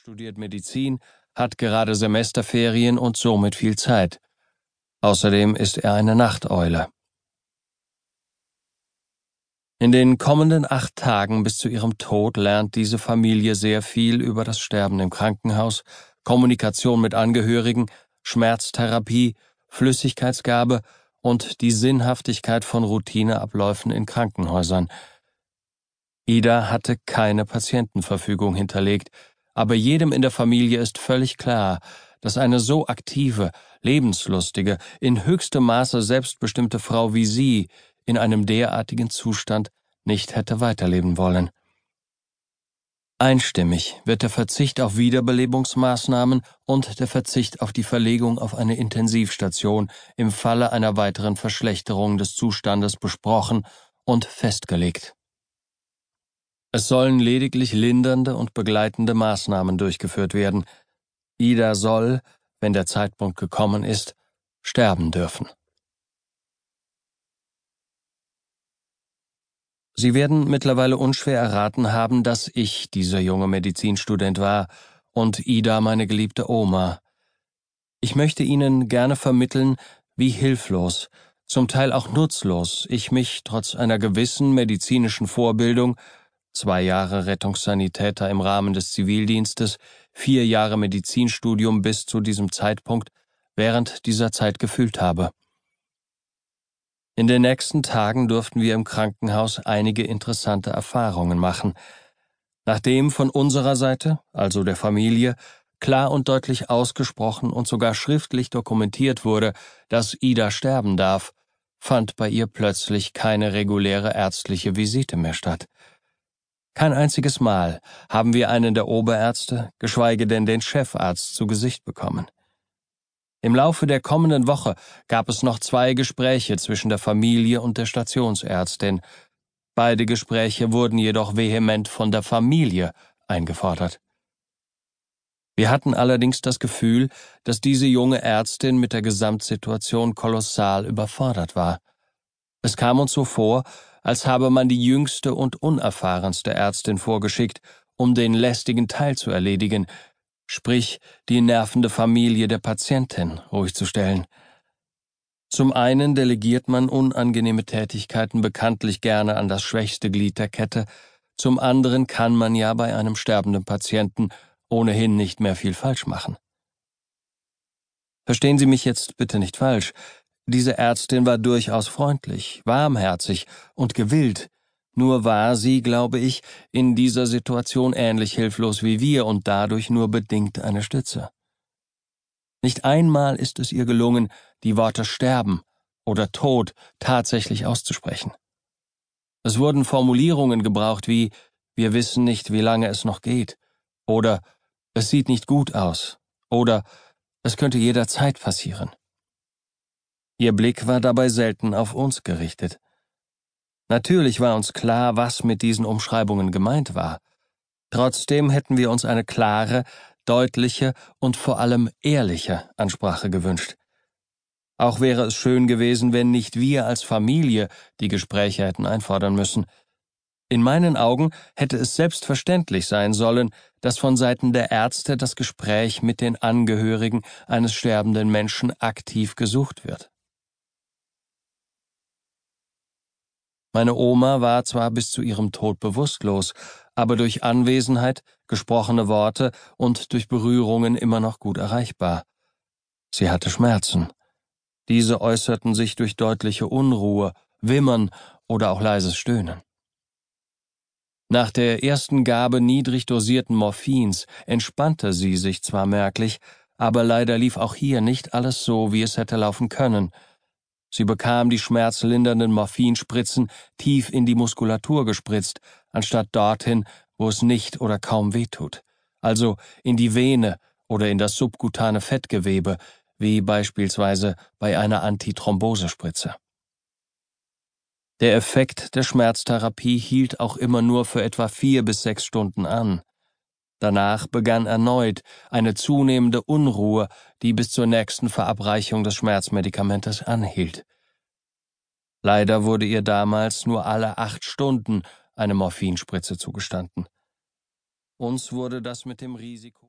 studiert Medizin, hat gerade Semesterferien und somit viel Zeit. Außerdem ist er eine Nachteule. In den kommenden acht Tagen bis zu ihrem Tod lernt diese Familie sehr viel über das Sterben im Krankenhaus, Kommunikation mit Angehörigen, Schmerztherapie, Flüssigkeitsgabe und die Sinnhaftigkeit von Routineabläufen in Krankenhäusern. Ida hatte keine Patientenverfügung hinterlegt, aber jedem in der Familie ist völlig klar, dass eine so aktive, lebenslustige, in höchstem Maße selbstbestimmte Frau wie sie in einem derartigen Zustand nicht hätte weiterleben wollen. Einstimmig wird der Verzicht auf Wiederbelebungsmaßnahmen und der Verzicht auf die Verlegung auf eine Intensivstation im Falle einer weiteren Verschlechterung des Zustandes besprochen und festgelegt. Es sollen lediglich lindernde und begleitende Maßnahmen durchgeführt werden. Ida soll, wenn der Zeitpunkt gekommen ist, sterben dürfen. Sie werden mittlerweile unschwer erraten haben, dass ich dieser junge Medizinstudent war und Ida meine geliebte Oma. Ich möchte Ihnen gerne vermitteln, wie hilflos, zum Teil auch nutzlos ich mich trotz einer gewissen medizinischen Vorbildung, zwei Jahre Rettungssanitäter im Rahmen des Zivildienstes, vier Jahre Medizinstudium bis zu diesem Zeitpunkt, während dieser Zeit gefühlt habe. In den nächsten Tagen durften wir im Krankenhaus einige interessante Erfahrungen machen. Nachdem von unserer Seite, also der Familie, klar und deutlich ausgesprochen und sogar schriftlich dokumentiert wurde, dass Ida sterben darf, fand bei ihr plötzlich keine reguläre ärztliche Visite mehr statt. Kein einziges Mal haben wir einen der Oberärzte, geschweige denn den Chefarzt zu Gesicht bekommen. Im Laufe der kommenden Woche gab es noch zwei Gespräche zwischen der Familie und der Stationsärztin. Beide Gespräche wurden jedoch vehement von der Familie eingefordert. Wir hatten allerdings das Gefühl, dass diese junge Ärztin mit der Gesamtsituation kolossal überfordert war. Es kam uns so vor, als habe man die jüngste und unerfahrenste Ärztin vorgeschickt, um den lästigen Teil zu erledigen, sprich die nervende Familie der Patientin, ruhig zu stellen. Zum einen delegiert man unangenehme Tätigkeiten bekanntlich gerne an das schwächste Glied der Kette, zum anderen kann man ja bei einem sterbenden Patienten ohnehin nicht mehr viel falsch machen. Verstehen Sie mich jetzt bitte nicht falsch. Diese Ärztin war durchaus freundlich, warmherzig und gewillt, nur war sie, glaube ich, in dieser Situation ähnlich hilflos wie wir und dadurch nur bedingt eine Stütze. Nicht einmal ist es ihr gelungen, die Worte sterben oder Tod tatsächlich auszusprechen. Es wurden Formulierungen gebraucht wie wir wissen nicht, wie lange es noch geht oder es sieht nicht gut aus oder es könnte jederzeit passieren. Ihr Blick war dabei selten auf uns gerichtet. Natürlich war uns klar, was mit diesen Umschreibungen gemeint war. Trotzdem hätten wir uns eine klare, deutliche und vor allem ehrliche Ansprache gewünscht. Auch wäre es schön gewesen, wenn nicht wir als Familie die Gespräche hätten einfordern müssen. In meinen Augen hätte es selbstverständlich sein sollen, dass von Seiten der Ärzte das Gespräch mit den Angehörigen eines sterbenden Menschen aktiv gesucht wird. Meine Oma war zwar bis zu ihrem Tod bewusstlos, aber durch Anwesenheit, gesprochene Worte und durch Berührungen immer noch gut erreichbar. Sie hatte Schmerzen. Diese äußerten sich durch deutliche Unruhe, Wimmern oder auch leises Stöhnen. Nach der ersten Gabe niedrig dosierten Morphins entspannte sie sich zwar merklich, aber leider lief auch hier nicht alles so, wie es hätte laufen können – Sie bekam die schmerzlindernden Morphinspritzen tief in die Muskulatur gespritzt, anstatt dorthin, wo es nicht oder kaum wehtut, also in die Vene oder in das subkutane Fettgewebe, wie beispielsweise bei einer Antithrombosespritze. Der Effekt der Schmerztherapie hielt auch immer nur für etwa vier bis sechs Stunden an. Danach begann erneut eine zunehmende Unruhe, die bis zur nächsten Verabreichung des Schmerzmedikamentes anhielt. Leider wurde ihr damals nur alle acht Stunden eine Morphinspritze zugestanden. Uns wurde das mit dem Risiko